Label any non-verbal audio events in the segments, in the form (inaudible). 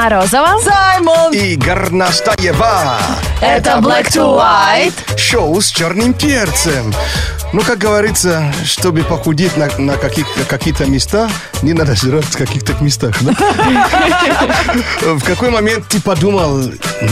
Морозова. Саймон! И Горностаева. Это Black to White. Шоу с черным перцем. Ну, как говорится, чтобы похудеть на, на каких, какие-то места, не надо жрать в каких-то местах. да? (laughs) В какой момент ты подумал,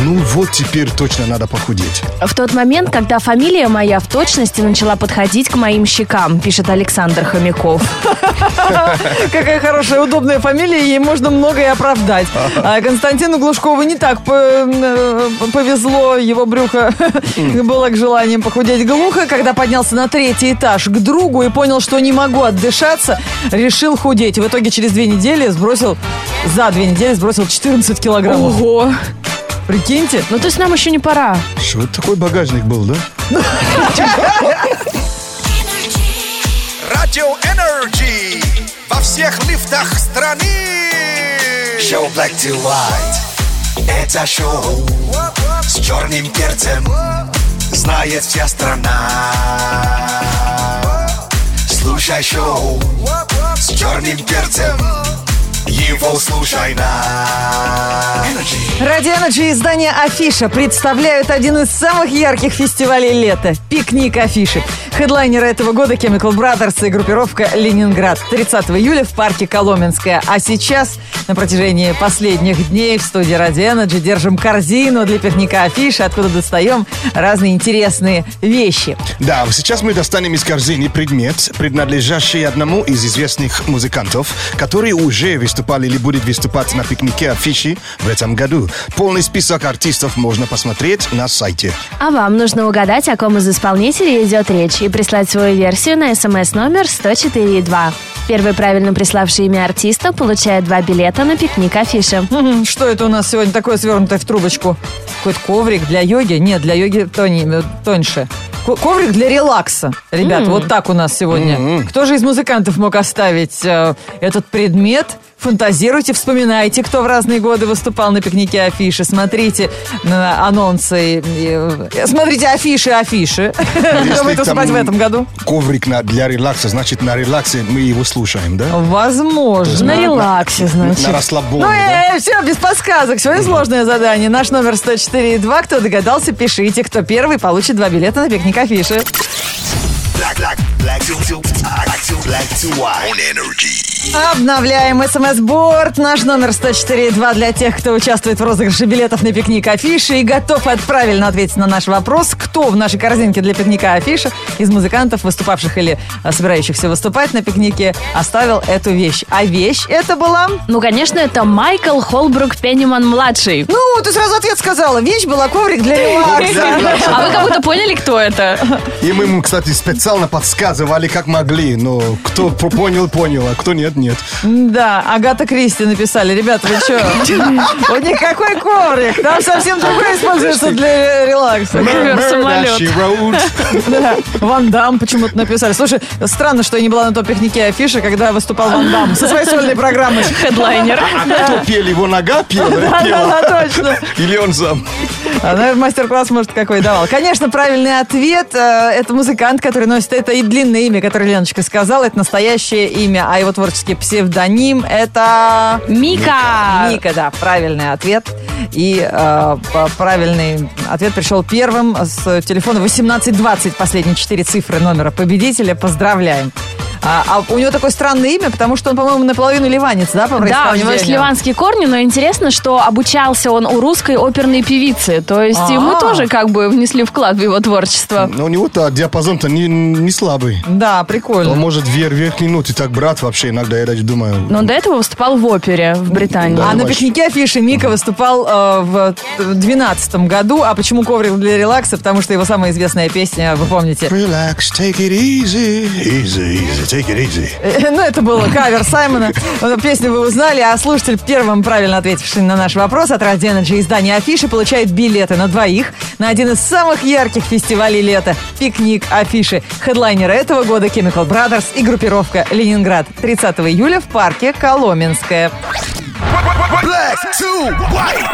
ну вот теперь точно надо похудеть? В тот момент, когда фамилия моя в точности начала подходить к моим щекам, пишет Александр Хомяков. (laughs) Какая хорошая, удобная фамилия, ей можно многое оправдать. А Константину Глушкову не так э, повезло, его брюхо (laughs) было к желаниям похудеть глухо, когда поднялся на третий этаж к другу и понял, что не могу отдышаться, решил худеть. В итоге через две недели сбросил, за две недели сбросил 14 килограммов. Ого! Прикиньте. Ну, то есть нам еще не пора. Что это такой багажник был, да? Радио Energy во всех лифтах страны. Шоу Black2White. Это шоу с черным перцем. Знает вся страна. Слушай шоу с черным перцем. Его слушай на Energy. Радио Energy и издание Афиша представляют один из самых ярких фестивалей лета – пикник Афиши. Хедлайнеры этого года Chemical Brothers и группировка Ленинград. 30 июля в парке Коломенская. А сейчас на протяжении последних дней в студии Ради Energy держим корзину для пикника Афиши, откуда достаем разные интересные вещи. Да, сейчас мы достанем из корзины предмет, принадлежащий одному из известных музыкантов, который уже выступал или будет выступать на пикнике афиши в этом году. Полный список артистов можно посмотреть на сайте. А вам нужно угадать, о ком из исполнителей идет речь, и прислать свою версию на смс номер 104.2. Первый правильно приславший имя артиста получает два билета на пикник афиши. Что это у нас сегодня такое свернутое в трубочку? Какой-то коврик для йоги? Нет, для йоги тони- э, тоньше. Ко- Коврик для релакса. Ребят, вот так у нас сегодня. Кто же из музыкантов мог оставить э, этот предмет? Фантазируйте, вспоминайте, кто в разные годы выступал на пикнике афиши. Смотрите на анонсы. э, Смотрите афиши, афиши. Кто будет выступать в этом году? Коврик на- для релакса, значит, на релаксе мы его слушаем, да? Возможно. На релаксе, значит. На расслабоне, Ну, э, все, без подсказок. Сегодня сложное задание. Наш номер 104.2. Кто догадался, пишите. Кто первый, получит два билета на пикник афиши. Black, black, black to, to, black to, black to white. On Energy. Обновляем смс-борд. Наш номер 104.2 для тех, кто участвует в розыгрыше билетов на пикник афиши и готов от- правильно ответить на наш вопрос, кто в нашей корзинке для пикника афиши из музыкантов, выступавших или а, собирающихся выступать на пикнике, оставил эту вещь. А вещь это была... Ну, конечно, это Майкл Холбрук Пенниман-младший. Ну, ты сразу ответ сказала. Вещь была коврик для релакса. А вы как будто поняли, кто это? И мы ему, кстати, специально подсказывали, как могли. Но кто понял, понял, а кто нет, нет. Да, Агата Кристи написали. Ребята, вы что? (laughs) Вот никакой коврик. Там совсем другое используется для релакса. (laughs) Да. Ван Дам почему-то написали. Слушай, странно, что я не была на том пикнике афиши, когда выступал Ван Дам со своей сольной программой. (laughs) Хедлайнер. А кто пел? Его нога пела? Да, точно. Или он сам? А, наверное, мастер-класс, может, какой давал. Конечно, правильный ответ. э, Это музыкант, который носит это и длинное имя, которое Леночка сказала. Это настоящее имя, а его творческий псевдоним это... Мика. Мика, да, правильный ответ. И э, правильный ответ пришел первым с телефона 1820, последние четыре цифры номера победителя. Поздравляем. А, а у него такое странное имя, потому что он, по-моему, наполовину ливанец, да, по Да, у него есть ливанские корни, но интересно, что обучался он у русской оперной певицы. То есть А. ему тоже как бы внесли вклад в его творчество. Но у него-то диапазон-то не, не слабый. Да, прикольно. Он может вверх, верхние ноты так брать вообще иногда, я даже думаю. Но он до этого выступал в опере в Британии. Да. А на пикнике афиши Мика выступал э, в 2012 году. А почему коврик для релакса? Потому что его самая известная песня, вы помните. Relax, take it easy, easy, easy, take it easy. Э, Ну, это был кавер Саймона. Э, Песню вы узнали, а слушатель, первым правильно ответивший на наш вопрос от Radio Energy издания Афиши, получает билеты на двоих на один из самых ярких фестивалей лета – пикник Афиши. Хедлайнеры этого года Chemical Brothers и группировка Ленинград. 30 июля в парке Коломенское. Black to white.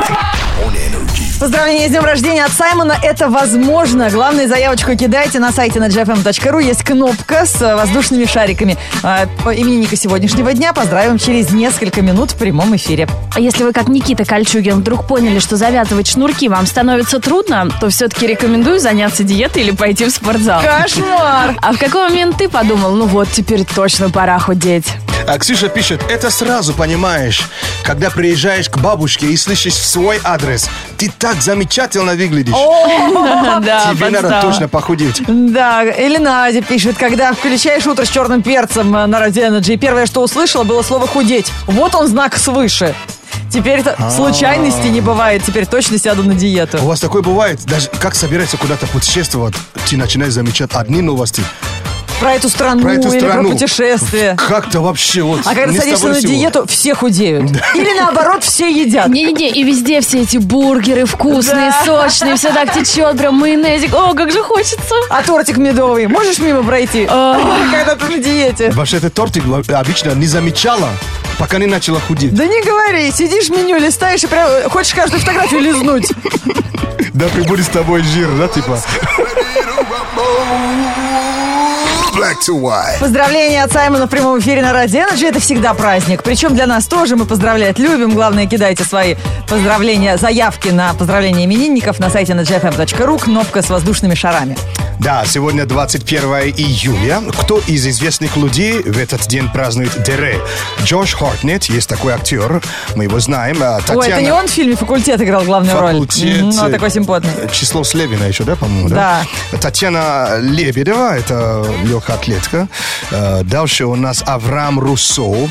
On energy. Поздравления с днем рождения от Саймона. Это возможно. Главное, заявочку кидайте на сайте на gfm.ru. Есть кнопка с э, воздушными шариками. А, по Именинника сегодняшнего дня поздравим через несколько минут в прямом эфире. А если вы, как Никита Кольчугин, вдруг поняли, что завязывать шнурки вам становится трудно, то все-таки рекомендую заняться диетой или пойти в спортзал. Кошмар! А в какой момент ты подумал, ну вот, теперь точно пора худеть? А Ксюша пишет, это сразу понимаешь, когда приезжаешь к бабушке и слышишь свой адрес. Ты так замечательно выглядишь. (laughs) Да, Тебе надо точно похудеть. Да, или Надя пишет, когда включаешь утро с черным перцем э, на Radio Energy, первое, что услышала, было слово «худеть». Вот он знак свыше. Теперь это случайности не бывает. Теперь точно сяду на диету. У вас такое бывает? Даже как собирается куда-то путешествовать, ты начинаешь замечать одни новости. Про эту страну Про эту или страну. про путешествие. Как-то вообще вот... А когда садишься на ни с сего. диету, все худеют. Или наоборот, все едят. Не-не-не, и везде все эти бургеры вкусные, Да. сочные, все так течет, прям майонезик. О, как же хочется. А тортик медовый можешь мимо пройти? (laughs) Когда ты на диете. Вообще, этот тортик обычно не замечала, пока не начала худеть. Да не говори, сидишь меню, листаешь и прям э, хочешь каждую фотографию лизнуть. (laughs) Да прибудет с тобой жир, да, типа? (laughs) Black to white. Поздравления от Саймона в прямом эфире на Радио Energy. Это всегда праздник. Причем для нас тоже мы поздравлять любим. Главное, кидайте свои поздравления, заявки на поздравления именинников на сайте nagfm.ru. Кнопка с воздушными шарами. Да, сегодня 21 июля. Кто из известных людей в этот день празднует Дере? Джош Хортнет, есть такой актер, мы его знаем. А Татьяна... Ой, это не он в фильме «Факультет» играл главную роль? Факультет. Мгм, Ну, такой симпотный. Число Слевина еще, да, по-моему, да? Татьяна Лебедева, это легкая атлетка. Э, Дальше у нас Авраам Руссо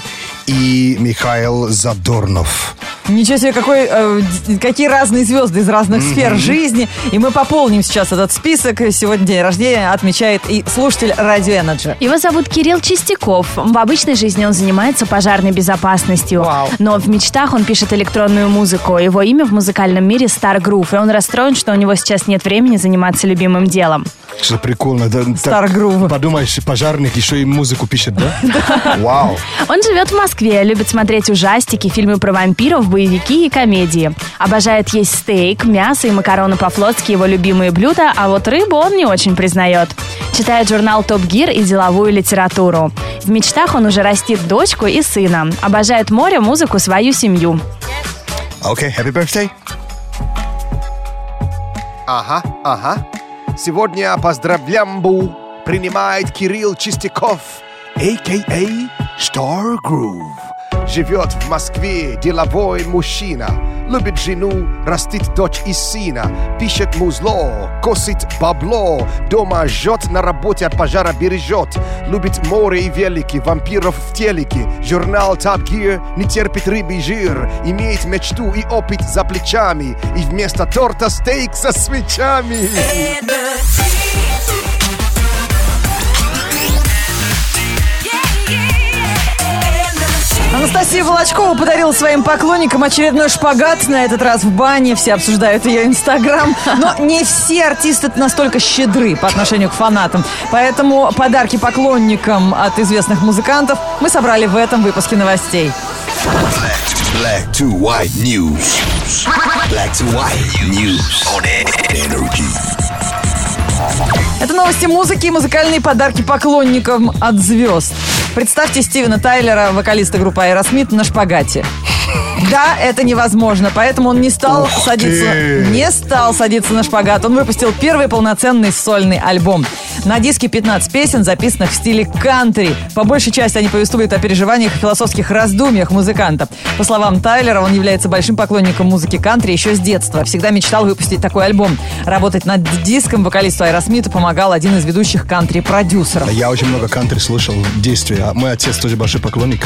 и Михаил Задорнов. Ничего себе, какой, э, какие разные звезды из разных сфер жизни. И мы пополним сейчас этот список. Сегодня день рождения отмечает и слушатель Радио Energy. Его зовут Кирилл Чистяков. В обычной жизни он занимается пожарной безопасностью. Вау. Но в мечтах он пишет электронную музыку. Его имя в музыкальном мире Star Groove. И он расстроен, что у него сейчас нет времени заниматься любимым делом. Что прикольно. Да, Star Groove. Подумаешь, пожарник еще и музыку пишет, (laughs) да? Вау. Он живет в Москве, любит смотреть ужастики, фильмы про вампиров, боевики и комедии. Обожает есть стейк, мясо и макароны по-флотски его любимые блюда, а вот рыбу он не очень признает. Читает журнал Топ Гир и деловую литературу. В мечтах он уже растит дочку и сына. Обожает море, музыку, свою семью. Окей, happy birthday. Ага, ага. Сегодня поздравлямбу принимает Кирилл Чистяков, а.к.а. Star Groove. Живет в Москве деловой мужчина. Любит жену, растит дочь и сына. Пишет музло, косит бабло. Дома жжет, на работе от пожара бережет. Любит море и велики, вампиров в телеке. Журнал Top Gear не терпит рыбий жир. Имеет мечту и опыт за плечами. И вместо торта стейк со свечами. Анастасия Волочкова подарила своим поклонникам очередной шпагат, на этот раз в бане. Все обсуждают ее инстаграм. Но не все артисты настолько щедры по отношению к фанатам. Поэтому подарки поклонникам от известных музыкантов мы собрали в этом выпуске новостей. Black to white news. Black to white news on energy. Это новости музыки и музыкальные подарки поклонникам от звезд. Представьте Стивена Тайлера, вокалиста группы Аэросмит, на шпагате. Да, это невозможно, поэтому он не стал Ух садиться, ты! не стал садиться на шпагат. Он выпустил первый полноценный сольный альбом. На диске 15 песен, записанных в стиле кантри. По большей части они повествуют о переживаниях и философских раздумьях музыканта. По словам Тайлера, он является большим поклонником музыки кантри еще с детства. Всегда мечтал выпустить такой альбом. Работать над диском вокалисту Аэросмита помогал один из ведущих кантри-продюсеров. Я очень много кантри слышал в детстве. А Мой отец тоже большой поклонник.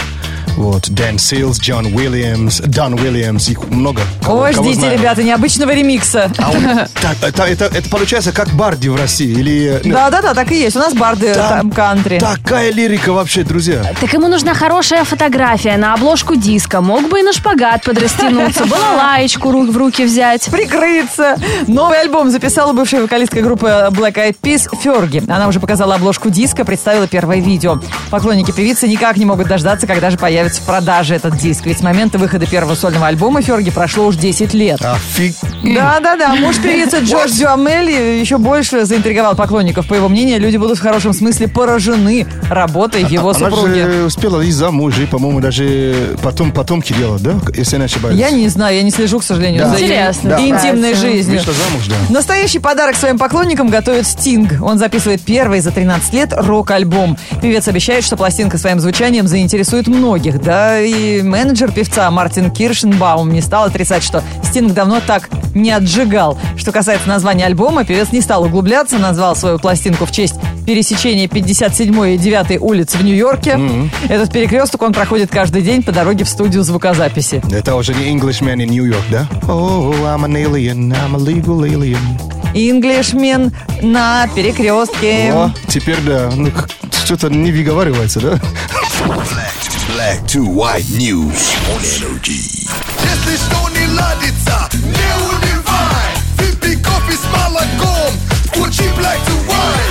Вот, Дэн Силс, Джон Уильямс, Дон Уильямс, их много. Кого- Ой, кого ждите, знаю. ребята, необычного ремикса. А он- так, это, это, это получается как Барди в России? Или... ну, Да-да-да, так и есть. У нас барды там там кантри. Такая лирика вообще, друзья. Так ему нужна хорошая фотография на обложку диска. Мог бы и на шпагат подрастянуться, балалаечку в руки взять. прикрыться. Новый альбом записала бывшая вокалистка группы Black Eyed Peas Ферги. Она уже показала обложку диска, представила первое видео. Поклонники певицы никак не могут дождаться, когда же появится в продаже этот диск. Ведь с момента выхода первого сольного альбома Ферги прошло уж 10 лет. Офиг... Да-да-да, муж певицы Джордж Дюамель еще больше заинтриговал поклонников. По его мнению, люди будут в хорошем смысле поражены работой его Она супруги. же успела и замуж, и, по-моему, даже потом, потом Кирилла, да? Если я не ошибаюсь. Я не знаю, я не слежу, к сожалению, Да. за Интересно. Да. интимной жизнью. Вышла замуж, да. Настоящий подарок своим поклонникам готовит Стинг. Он записывает первый за 13 лет рок-альбом. Певец обещает, что пластинка своим звучанием заинтересует многих. Да и менеджер певца Мартин Киршенбаум не стал отрицать, что Стинг давно так не отжигал. Что касается названия альбома, певец не стал углубляться, назвал свою пластинку в честь пересечения 57 и 9 улиц в Нью-Йорке. Этот перекресток он проходит каждый день по дороге в студию звукозаписи. Это уже не Englishman in New York, да? Oh, I'm an alien, I'm a legal alien. Инглишмен на перекрестке. О, теперь да. Ну, что-то не выговаривается, да? Black to white news on energy. Если что не ладится, не унывай Выпей кофе с молоком, включи Black to White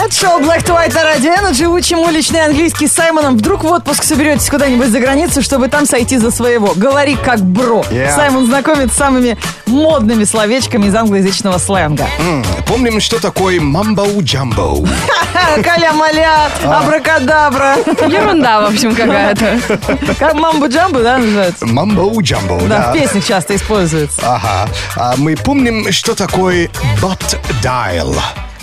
Это шоу Black to White на Радио Energy. Учим уличный английский с Саймоном. Вдруг в отпуск соберетесь куда-нибудь за границу, чтобы там сойти за своего. Говори как бро. Yeah. Саймон знакомит с самыми модными словечками из англоязычного сленга. М, Помним, что такое мамбоу-джамбоу. (laughs) Каля-маля, А. абракадабра. Ерунда, в общем, какая-то. (laughs) Как мамбу-джамбу, да, называется? Мамбоу-джамбоу, Да, да. в песнях часто используется. Ага. А мы помним, что такое dial.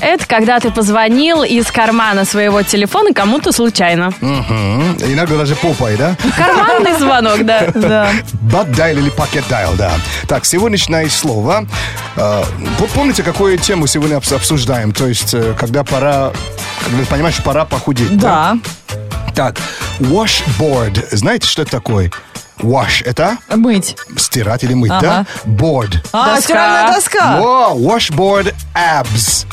Это когда ты позвонил из кармана своего телефона кому-то случайно. Мгм. Иногда даже попой, да? Карманный звонок, да. (laughs) Да. Butt dial или pocket dial, да. Так, сегодняшнее слово. Э, помните, какую тему сегодня обс- обсуждаем? То есть, э, когда пора, когда ты понимаешь, пора похудеть. Да. Так, washboard. Знаете, что это такое? Wash – это Мыть. стирать или мыть, Ага. да? Board. А, Доска. стиральная доска. О, washboard abs.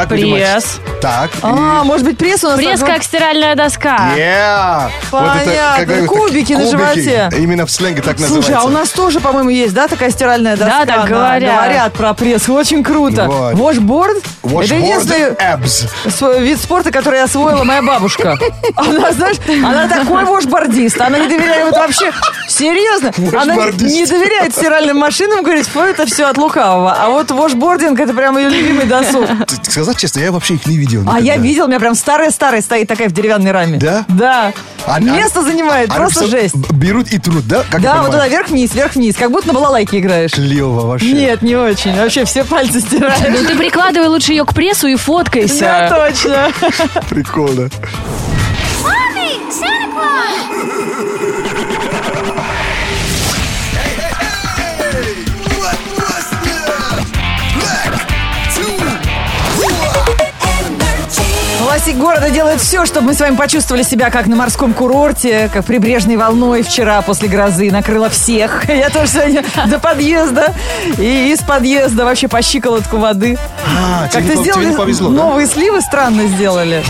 Как вы думаете? Так. А, может быть, пресс у нас Пресс такой? как стиральная доска. Yeah. Понятно. Кубики на животе. Именно в сленге так называется. Слушай, а у нас тоже, по-моему, есть, да, такая стиральная доска? Да, так говорят. Говорят про пресс. Очень круто. Вот. Вошборд? Это Washboard единственный abs. свой вид спорта, который освоила моя бабушка. (laughs) Она, знаешь, она такой вошбордист. Она не доверяет вот вообще. Серьезно? Она не доверяет стиральным машинам, говорит, это все от лукавого. А вот вошбординг, это прям ее любимый досуг. Сказать честно, я вообще их не видел. А я никогда. видел, у меня прям старая-старая стоит такая в деревянной раме. Да? Да. А- а- Место занимает, Они просто просто жесть. Берут и трут, да? Как Да, вот туда вверх-вниз, вверх-вниз. Как будто на балалайке играешь. Клево вообще. Нет, не очень. Вообще все пальцы стираешь. Ну ты прикладывай лучше ее к прессу и Да, фоткайся. точно. (laughs) Прикольно. What Власти города делают все, чтобы мы с вами почувствовали себя как на морском курорте, как прибрежной волной вчера после грозы накрыла всех. (laughs) Я тоже сегодня до подъезда и из подъезда вообще по щиколотку воды. А, Как-то сделали не повезло, да? новые сливы странно сделали.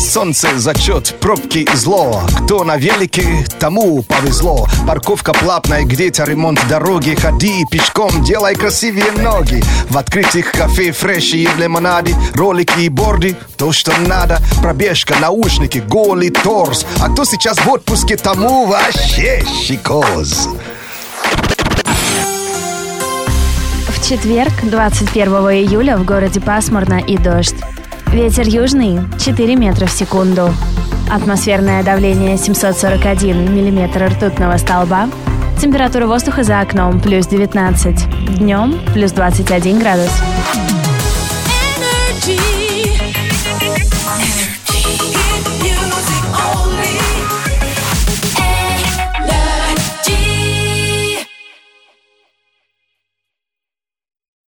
Солнце зачет, пробки зло. Кто на велике, тому повезло. Парковка платная, где-то ремонт дороги. Ходи пешком, делай красивее ноги. В открытых кафе фреши и в лимонаде. Ролики и борды, то, что надо. Пробежка, наушники, голый торс. А кто сейчас в отпуске, тому вообще щекоз. В четверг, 21 июля, в городе пасмурно и дождь. Ветер южный 4 метра в секунду. Атмосферное давление 741 миллиметр ртутного столба. Температура воздуха за окном плюс 19. Днем плюс 21 градус.